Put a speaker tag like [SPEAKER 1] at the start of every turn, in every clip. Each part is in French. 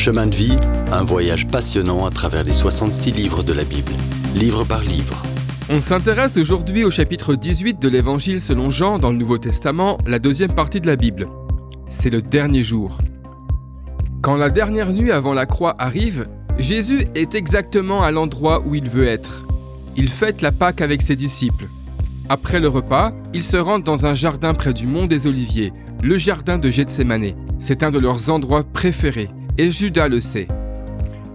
[SPEAKER 1] Chemin de vie, un voyage passionnant à travers les 66 livres de la Bible, livre par livre.
[SPEAKER 2] On s'intéresse aujourd'hui au chapitre 18 de l'Évangile selon Jean dans le Nouveau Testament, la deuxième partie de la Bible. C'est le dernier jour. Quand la dernière nuit avant la croix arrive, Jésus est exactement à l'endroit où il veut être. Il fête la Pâque avec ses disciples. Après le repas, ils se rendent dans un jardin près du mont des Oliviers, le jardin de Gethsemane. C'est un de leurs endroits préférés, et Judas le sait.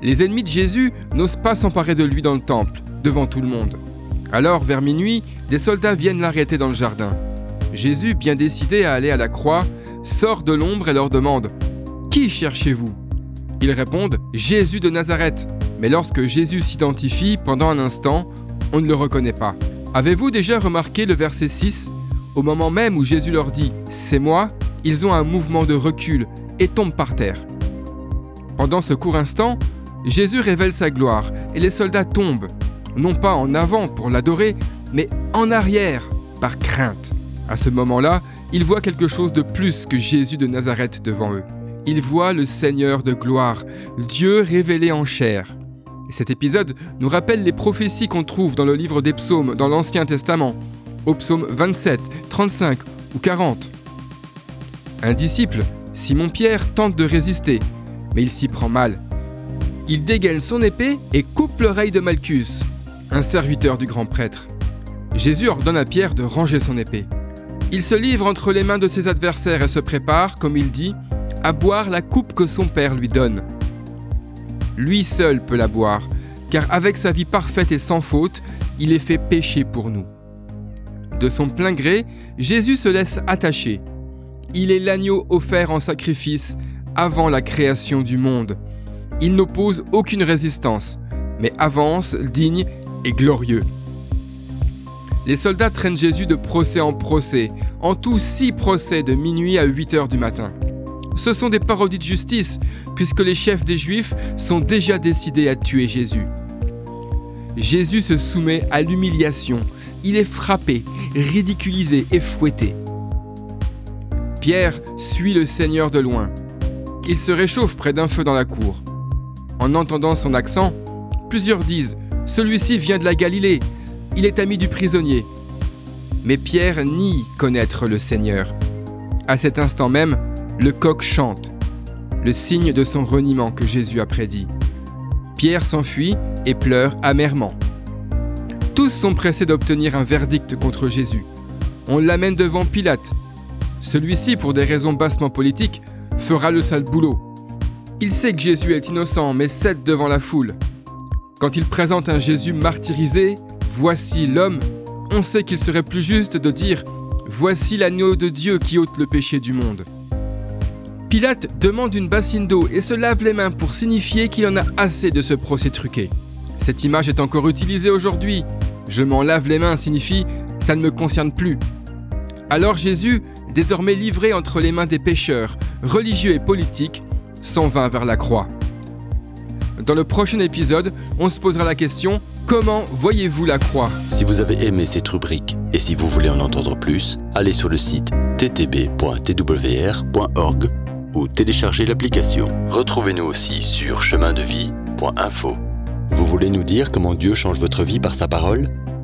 [SPEAKER 2] Les ennemis de Jésus n'osent pas s'emparer de lui dans le temple, devant tout le monde. Alors, vers minuit, des soldats viennent l'arrêter dans le jardin. Jésus, bien décidé à aller à la croix, sort de l'ombre et leur demande ⁇ Qui cherchez-vous ?⁇ Ils répondent ⁇ Jésus de Nazareth ⁇ Mais lorsque Jésus s'identifie pendant un instant, on ne le reconnaît pas. Avez-vous déjà remarqué le verset 6 Au moment même où Jésus leur dit ⁇ C'est moi ⁇ ils ont un mouvement de recul et tombent par terre. Pendant ce court instant, Jésus révèle sa gloire et les soldats tombent, non pas en avant pour l'adorer, mais en arrière par crainte. À ce moment-là, ils voient quelque chose de plus que Jésus de Nazareth devant eux. Ils voient le Seigneur de gloire, Dieu révélé en chair. Cet épisode nous rappelle les prophéties qu'on trouve dans le livre des psaumes dans l'Ancien Testament, au psaume 27, 35 ou 40. Un disciple, Simon-Pierre, tente de résister, mais il s'y prend mal. Il dégaine son épée et coupe l'oreille de Malchus, un serviteur du grand prêtre. Jésus ordonne à Pierre de ranger son épée. Il se livre entre les mains de ses adversaires et se prépare, comme il dit, à boire la coupe que son Père lui donne. Lui seul peut la boire, car avec sa vie parfaite et sans faute, il est fait pécher pour nous. De son plein gré, Jésus se laisse attacher. Il est l'agneau offert en sacrifice avant la création du monde. Il n'oppose aucune résistance, mais avance digne et glorieux. Les soldats traînent Jésus de procès en procès, en tout six procès de minuit à 8 heures du matin. Ce sont des parodies de justice, puisque les chefs des Juifs sont déjà décidés à tuer Jésus. Jésus se soumet à l'humiliation, il est frappé, ridiculisé et fouetté. Pierre suit le Seigneur de loin. Il se réchauffe près d'un feu dans la cour. En entendant son accent, plusieurs disent ⁇ Celui-ci vient de la Galilée, il est ami du prisonnier ⁇ Mais Pierre nie connaître le Seigneur. À cet instant même, le coq chante, le signe de son reniement que Jésus a prédit. Pierre s'enfuit et pleure amèrement. Tous sont pressés d'obtenir un verdict contre Jésus. On l'amène devant Pilate. Celui-ci, pour des raisons bassement politiques, fera le sale boulot. Il sait que Jésus est innocent, mais cède devant la foule. Quand il présente un Jésus martyrisé, voici l'homme, on sait qu'il serait plus juste de dire Voici l'agneau de Dieu qui ôte le péché du monde. Pilate demande une bassine d'eau et se lave les mains pour signifier qu'il en a assez de ce procès truqué. Cette image est encore utilisée aujourd'hui. Je m'en lave les mains signifie ça ne me concerne plus. Alors Jésus, désormais livré entre les mains des pécheurs, religieux et politiques, s'en va vers la croix. Dans le prochain épisode, on se posera la question Comment voyez-vous la croix?
[SPEAKER 1] Si vous avez aimé cette rubrique et si vous voulez en entendre plus, allez sur le site ttb.twr.org ou téléchargez l'application. Retrouvez-nous aussi sur chemindevie.info. Vous voulez nous dire comment Dieu change votre vie par sa parole?